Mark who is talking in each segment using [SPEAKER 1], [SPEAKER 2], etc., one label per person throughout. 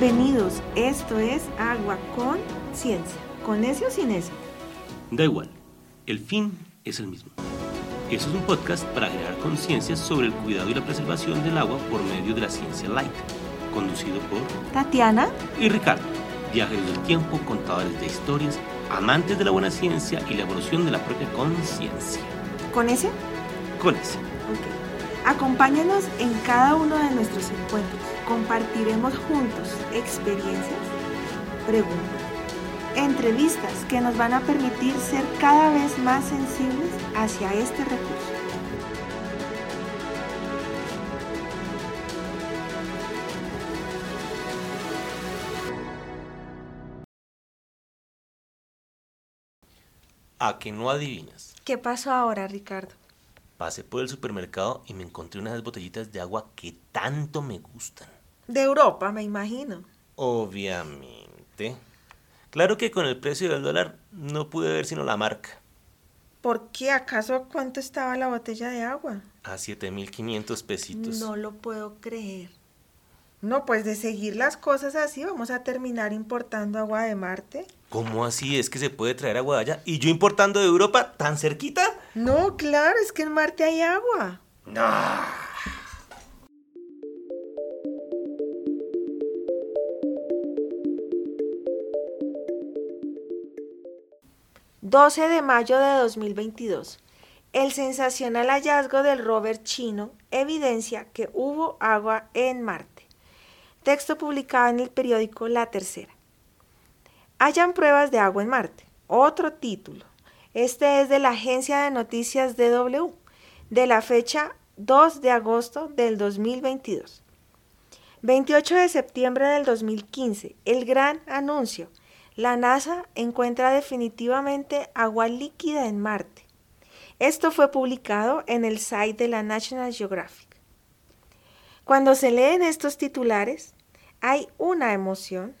[SPEAKER 1] Bienvenidos, esto es Agua con Ciencia. ¿Con ese o sin ese?
[SPEAKER 2] Da igual, el fin es el mismo. Eso es un podcast para crear conciencia sobre el cuidado y la preservación del agua por medio de la ciencia light, conducido por
[SPEAKER 1] Tatiana
[SPEAKER 2] y Ricardo, viajeros del tiempo, contadores de historias, amantes de la buena ciencia y la evolución de la propia conciencia.
[SPEAKER 1] ¿Con ese?
[SPEAKER 2] Con ese.
[SPEAKER 1] Acompáñanos en cada uno de nuestros encuentros. Compartiremos juntos experiencias, preguntas, entrevistas que nos van a permitir ser cada vez más sensibles hacia este recurso.
[SPEAKER 2] A que no adivinas.
[SPEAKER 1] ¿Qué pasó ahora, Ricardo?
[SPEAKER 2] Pasé por el supermercado y me encontré unas botellitas de agua que tanto me gustan.
[SPEAKER 1] De Europa, me imagino.
[SPEAKER 2] Obviamente. Claro que con el precio del dólar no pude ver sino la marca.
[SPEAKER 1] ¿Por qué? ¿Acaso cuánto estaba la botella de agua?
[SPEAKER 2] A 7500 pesitos.
[SPEAKER 1] No lo puedo creer. No, pues de seguir las cosas así vamos a terminar importando agua de Marte.
[SPEAKER 2] ¿Cómo así es que se puede traer agua de allá? ¿Y yo importando de Europa tan cerquita?
[SPEAKER 1] No, claro, es que en Marte hay agua.
[SPEAKER 2] No.
[SPEAKER 1] 12 de mayo de 2022. El sensacional hallazgo del rover chino evidencia que hubo agua en Marte. Texto publicado en el periódico La Tercera. Hayan pruebas de agua en Marte. Otro título. Este es de la agencia de noticias DW, de la fecha 2 de agosto del 2022. 28 de septiembre del 2015, el gran anuncio la NASA encuentra definitivamente agua líquida en Marte. Esto fue publicado en el site de la National Geographic. Cuando se leen estos titulares, hay una emoción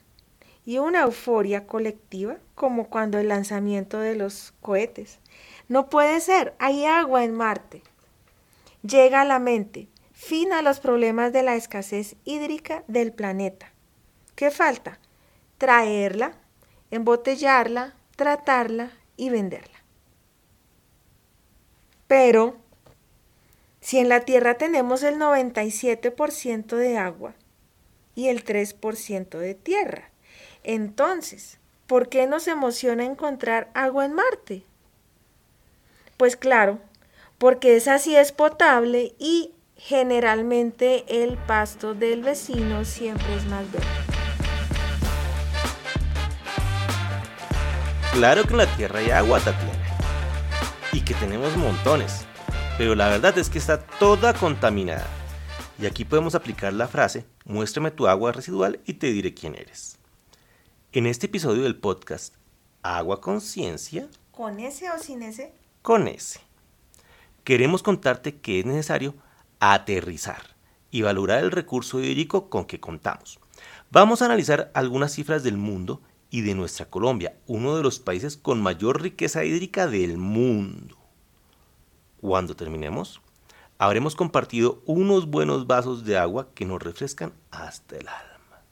[SPEAKER 1] y una euforia colectiva como cuando el lanzamiento de los cohetes. No puede ser, hay agua en Marte. Llega a la mente, fin a los problemas de la escasez hídrica del planeta. ¿Qué falta? Traerla embotellarla, tratarla y venderla. Pero, si en la Tierra tenemos el 97% de agua y el 3% de tierra, entonces, ¿por qué nos emociona encontrar agua en Marte? Pues claro, porque esa sí es potable y generalmente el pasto del vecino siempre es más verde.
[SPEAKER 2] Claro que en la Tierra hay agua, Tatiana. Y que tenemos montones. Pero la verdad es que está toda contaminada. Y aquí podemos aplicar la frase, muéstrame tu agua residual y te diré quién eres. En este episodio del podcast, Agua Conciencia.
[SPEAKER 1] ¿Con ese o sin ese?
[SPEAKER 2] Con ese. Queremos contarte que es necesario aterrizar y valorar el recurso hídrico con que contamos. Vamos a analizar algunas cifras del mundo y de nuestra Colombia, uno de los países con mayor riqueza hídrica del mundo. Cuando terminemos, habremos compartido unos buenos vasos de agua que nos refrescan hasta el alma.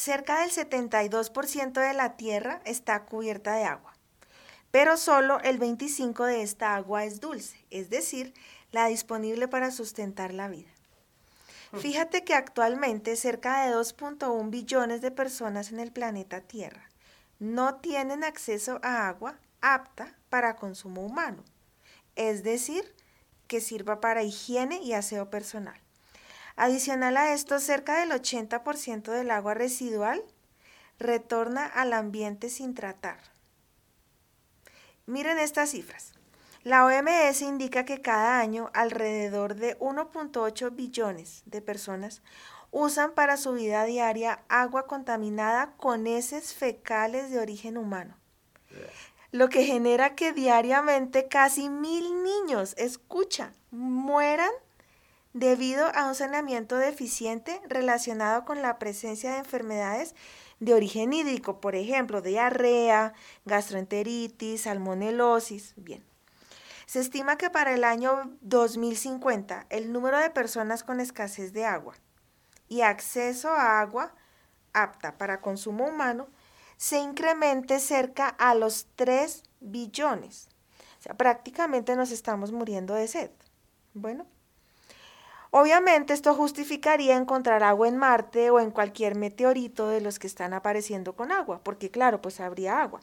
[SPEAKER 1] Cerca del 72% de la Tierra está cubierta de agua, pero solo el 25% de esta agua es dulce, es decir, la disponible para sustentar la vida. Fíjate que actualmente cerca de 2.1 billones de personas en el planeta Tierra no tienen acceso a agua apta para consumo humano, es decir, que sirva para higiene y aseo personal. Adicional a esto, cerca del 80% del agua residual retorna al ambiente sin tratar. Miren estas cifras. La OMS indica que cada año alrededor de 1.8 billones de personas usan para su vida diaria agua contaminada con heces fecales de origen humano, lo que genera que diariamente casi mil niños, escucha, mueran debido a un saneamiento deficiente relacionado con la presencia de enfermedades de origen hídrico, por ejemplo, diarrea, gastroenteritis, salmonelosis. Bien. Se estima que para el año 2050 el número de personas con escasez de agua y acceso a agua apta para consumo humano se incremente cerca a los 3 billones. O sea, prácticamente nos estamos muriendo de sed. Bueno, obviamente esto justificaría encontrar agua en Marte o en cualquier meteorito de los que están apareciendo con agua, porque claro, pues habría agua.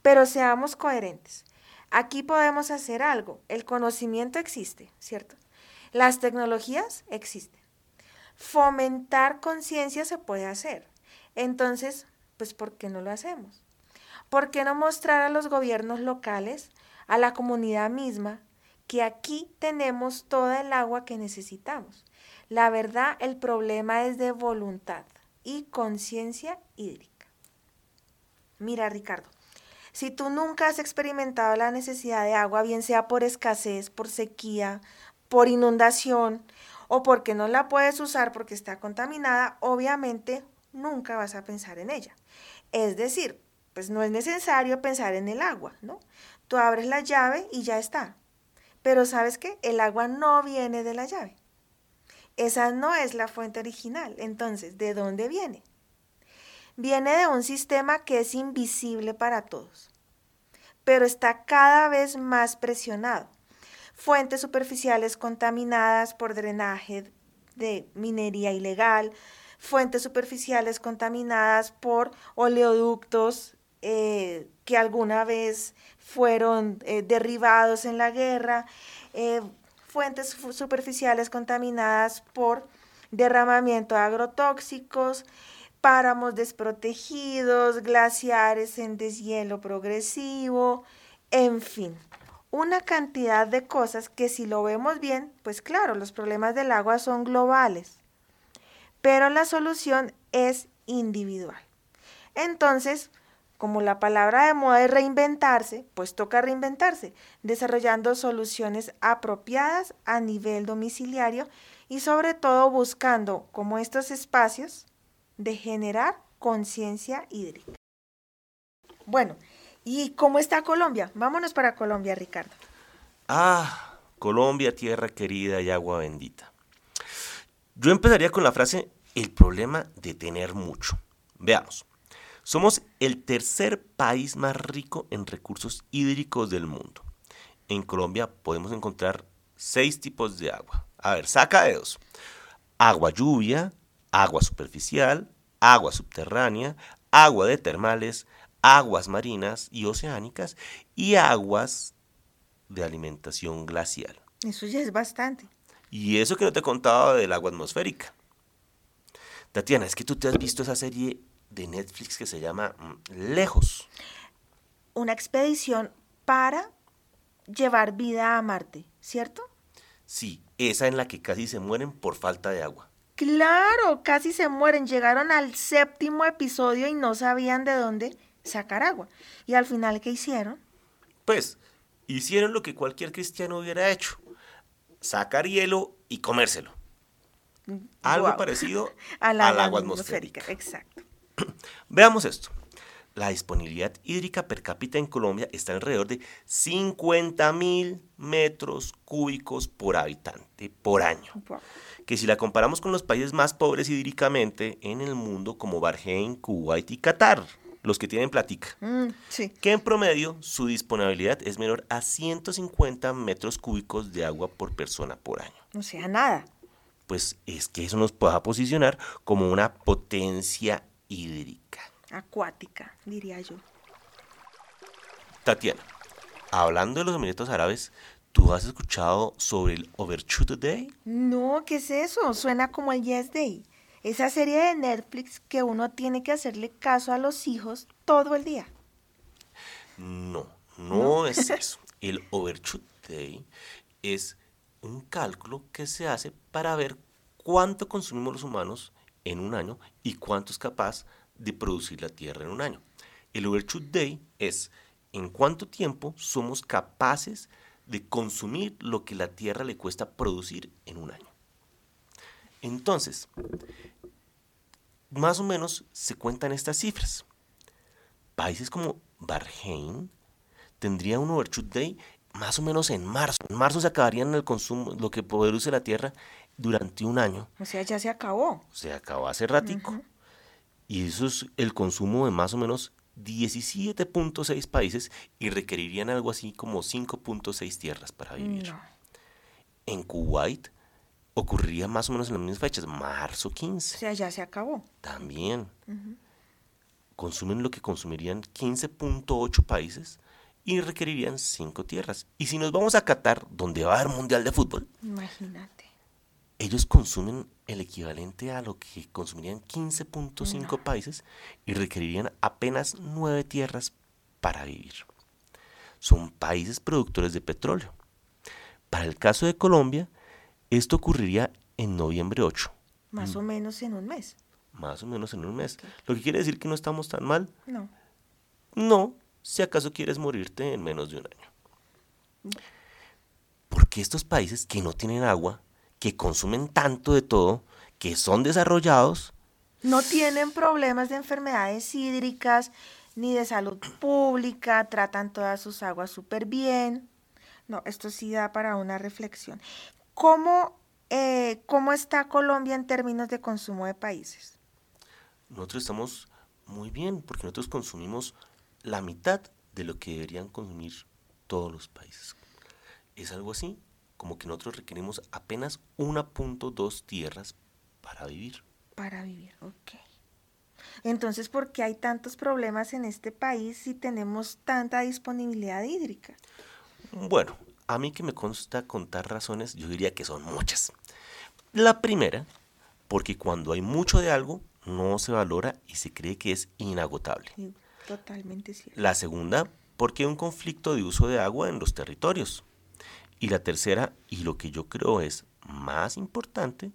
[SPEAKER 1] Pero seamos coherentes. Aquí podemos hacer algo. El conocimiento existe, ¿cierto? Las tecnologías existen. Fomentar conciencia se puede hacer. Entonces, pues ¿por qué no lo hacemos? ¿Por qué no mostrar a los gobiernos locales, a la comunidad misma, que aquí tenemos toda el agua que necesitamos? La verdad, el problema es de voluntad y conciencia hídrica. Mira, Ricardo, si tú nunca has experimentado la necesidad de agua, bien sea por escasez, por sequía, por inundación o porque no la puedes usar porque está contaminada, obviamente nunca vas a pensar en ella. Es decir, pues no es necesario pensar en el agua, ¿no? Tú abres la llave y ya está. Pero sabes qué? El agua no viene de la llave. Esa no es la fuente original. Entonces, ¿de dónde viene? viene de un sistema que es invisible para todos, pero está cada vez más presionado. Fuentes superficiales contaminadas por drenaje de minería ilegal, fuentes superficiales contaminadas por oleoductos eh, que alguna vez fueron eh, derribados en la guerra, eh, fuentes superficiales contaminadas por derramamiento de agrotóxicos, páramos desprotegidos, glaciares en deshielo progresivo, en fin, una cantidad de cosas que si lo vemos bien, pues claro, los problemas del agua son globales, pero la solución es individual. Entonces, como la palabra de moda es reinventarse, pues toca reinventarse, desarrollando soluciones apropiadas a nivel domiciliario y sobre todo buscando como estos espacios de generar conciencia hídrica. Bueno, ¿y cómo está Colombia? Vámonos para Colombia, Ricardo.
[SPEAKER 2] Ah, Colombia, tierra querida y agua bendita. Yo empezaría con la frase, el problema de tener mucho. Veamos, somos el tercer país más rico en recursos hídricos del mundo. En Colombia podemos encontrar seis tipos de agua. A ver, saca dedos. Agua lluvia, agua superficial, agua subterránea, agua de termales, aguas marinas y oceánicas y aguas de alimentación glacial.
[SPEAKER 1] Eso ya es bastante.
[SPEAKER 2] Y eso que no te he contado del agua atmosférica. Tatiana, es que tú te has visto esa serie de Netflix que se llama mm, Lejos.
[SPEAKER 1] Una expedición para llevar vida a Marte, ¿cierto?
[SPEAKER 2] Sí, esa en la que casi se mueren por falta de agua.
[SPEAKER 1] Claro, casi se mueren. Llegaron al séptimo episodio y no sabían de dónde sacar agua. ¿Y al final qué hicieron?
[SPEAKER 2] Pues hicieron lo que cualquier cristiano hubiera hecho. Sacar hielo y comérselo. Algo parecido al agua atmosférica.
[SPEAKER 1] Exacto.
[SPEAKER 2] Veamos esto. La disponibilidad hídrica per cápita en Colombia está alrededor de 50 mil metros cúbicos por habitante por año que si la comparamos con los países más pobres hídricamente en el mundo como Bahrein, Kuwait y Qatar, los que tienen platica,
[SPEAKER 1] mm,
[SPEAKER 2] que en promedio su disponibilidad es menor a 150 metros cúbicos de agua por persona por año.
[SPEAKER 1] O sea, nada.
[SPEAKER 2] Pues es que eso nos pueda posicionar como una potencia hídrica.
[SPEAKER 1] Acuática, diría yo.
[SPEAKER 2] Tatiana, hablando de los Emiratos Árabes, ¿Tú has escuchado sobre el Overshoot Day?
[SPEAKER 1] No, ¿qué es eso? Suena como el Yes Day. Esa serie de Netflix que uno tiene que hacerle caso a los hijos todo el día.
[SPEAKER 2] No, no, es eso. El Overshoot Day es un cálculo que se hace para ver cuánto consumimos los humanos en un año y cuánto es capaz de producir la Tierra en un año. El Overshoot Day es en cuánto tiempo somos capaces de de consumir lo que la Tierra le cuesta producir en un año. Entonces, más o menos se cuentan estas cifras. Países como Bahrein tendría un overshoot day más o menos en marzo. En marzo se acabarían el consumo, lo que produce la tierra durante un año.
[SPEAKER 1] O sea, ya se acabó.
[SPEAKER 2] Se acabó hace ratico. Y eso es el consumo de más o menos 17.6 países y requerirían algo así como 5.6 tierras para vivir. En Kuwait ocurriría más o menos en las mismas fechas, marzo 15.
[SPEAKER 1] O sea, ya se acabó.
[SPEAKER 2] También. Consumen lo que consumirían 15.8 países y requerirían 5 tierras. Y si nos vamos a Qatar, donde va a haber mundial de fútbol,
[SPEAKER 1] imagínate.
[SPEAKER 2] Ellos consumen el equivalente a lo que consumirían 15.5 países y requerirían apenas 9 tierras para vivir. Son países productores de petróleo. Para el caso de Colombia, esto ocurriría en noviembre 8.
[SPEAKER 1] Más o menos en un mes.
[SPEAKER 2] Más o menos en un mes. Lo que quiere decir que no estamos tan mal.
[SPEAKER 1] No.
[SPEAKER 2] No, si acaso quieres morirte en menos de un año. Porque estos países que no tienen agua, que consumen tanto de todo, que son desarrollados,
[SPEAKER 1] no tienen problemas de enfermedades hídricas ni de salud pública, tratan todas sus aguas súper bien. No, esto sí da para una reflexión. ¿Cómo, eh, ¿Cómo está Colombia en términos de consumo de países?
[SPEAKER 2] Nosotros estamos muy bien porque nosotros consumimos la mitad de lo que deberían consumir todos los países. Es algo así como que nosotros requerimos apenas 1.2 tierras para vivir.
[SPEAKER 1] Para vivir, ok. Entonces, ¿por qué hay tantos problemas en este país si tenemos tanta disponibilidad hídrica?
[SPEAKER 2] Bueno, a mí que me consta contar razones, yo diría que son muchas. La primera, porque cuando hay mucho de algo, no se valora y se cree que es inagotable.
[SPEAKER 1] Totalmente cierto.
[SPEAKER 2] La segunda, porque hay un conflicto de uso de agua en los territorios. Y la tercera, y lo que yo creo es más importante,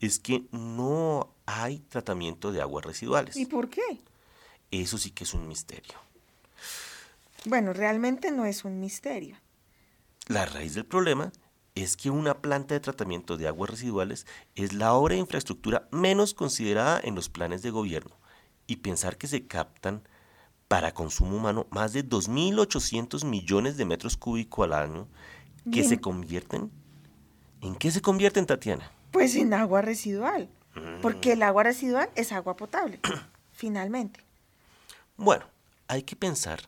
[SPEAKER 2] es que no hay tratamiento de aguas residuales.
[SPEAKER 1] ¿Y por qué?
[SPEAKER 2] Eso sí que es un misterio.
[SPEAKER 1] Bueno, realmente no es un misterio.
[SPEAKER 2] La raíz del problema es que una planta de tratamiento de aguas residuales es la obra de infraestructura menos considerada en los planes de gobierno y pensar que se captan para consumo humano más de 2.800 millones de metros cúbicos al año que se convierten... ¿En qué se convierten, Tatiana?
[SPEAKER 1] Pues en agua residual, porque el agua residual es agua potable, finalmente.
[SPEAKER 2] Bueno, hay que pensar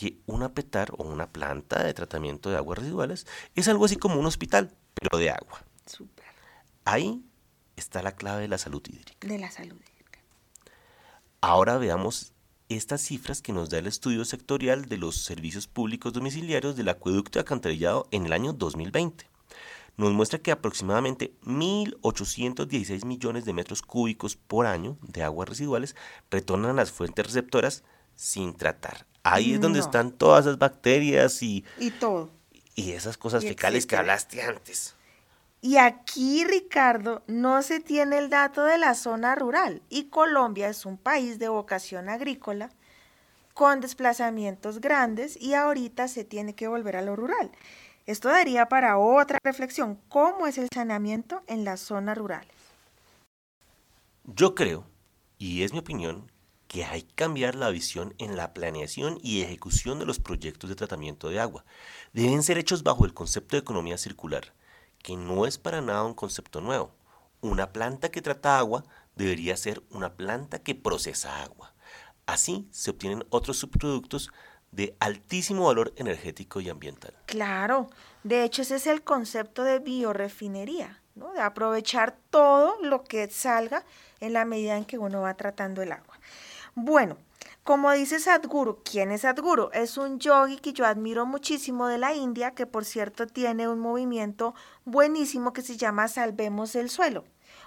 [SPEAKER 2] que una petar o una planta de tratamiento de aguas residuales es algo así como un hospital, pero de agua.
[SPEAKER 1] Súper.
[SPEAKER 2] Ahí está la clave de la salud hídrica.
[SPEAKER 1] De la salud hídrica.
[SPEAKER 2] Ahora veamos estas cifras que nos da el estudio sectorial de los servicios públicos domiciliarios del acueducto de alcantarillado en el año 2020. Nos muestra que aproximadamente 1.816 millones de metros cúbicos por año de aguas residuales retornan a las fuentes receptoras sin tratar. Ahí es donde están todas esas bacterias y...
[SPEAKER 1] Y todo.
[SPEAKER 2] Y esas cosas fecales que hablaste antes.
[SPEAKER 1] Y aquí, Ricardo, no se tiene el dato de la zona rural y Colombia es un país de vocación agrícola con desplazamientos grandes y ahorita se tiene que volver a lo rural. Esto daría para otra reflexión, ¿cómo es el saneamiento en las zonas rurales?
[SPEAKER 2] Yo creo, y es mi opinión, que hay que cambiar la visión en la planeación y ejecución de los proyectos de tratamiento de agua. Deben ser hechos bajo el concepto de economía circular, que no es para nada un concepto nuevo. Una planta que trata agua debería ser una planta que procesa agua. Así se obtienen otros subproductos de altísimo valor energético y ambiental.
[SPEAKER 1] Claro, de hecho ese es el concepto de biorefinería, ¿no? de aprovechar todo lo que salga en la medida en que uno va tratando el agua. Bueno, como dice Sadhguru, ¿quién es Sadhguru? Es un yogi que yo admiro muchísimo de la India, que por cierto tiene un movimiento buenísimo que se llama Salvemos el suelo,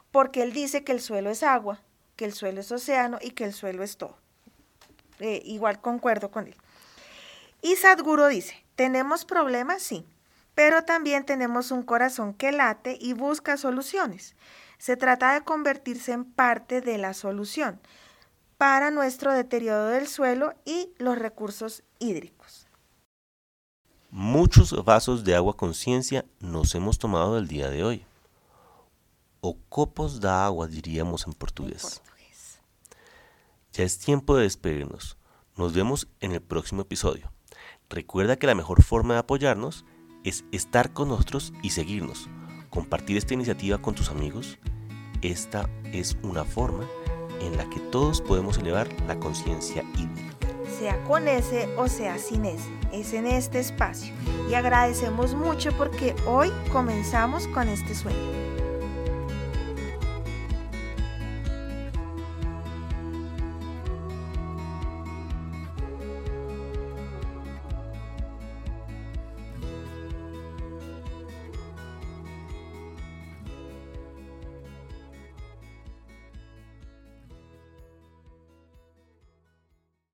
[SPEAKER 1] porque él dice que el suelo es agua, que el suelo es océano y que el suelo es todo. Eh, igual concuerdo con él. Y Sadhguru dice, ¿tenemos problemas? Sí, pero también tenemos un corazón que late y busca soluciones. Se trata de convertirse en parte de la solución para nuestro deterioro del suelo y los recursos hídricos.
[SPEAKER 2] Muchos vasos de agua conciencia nos hemos tomado el día de hoy. O copos de agua, diríamos en portugués. Ya es tiempo de despedirnos. Nos vemos en el próximo episodio. Recuerda que la mejor forma de apoyarnos es estar con nosotros y seguirnos. Compartir esta iniciativa con tus amigos. Esta es una forma en la que todos podemos elevar la conciencia hídrica.
[SPEAKER 1] Sea con ese o sea sin ese, es en este espacio. Y agradecemos mucho porque hoy comenzamos con este sueño.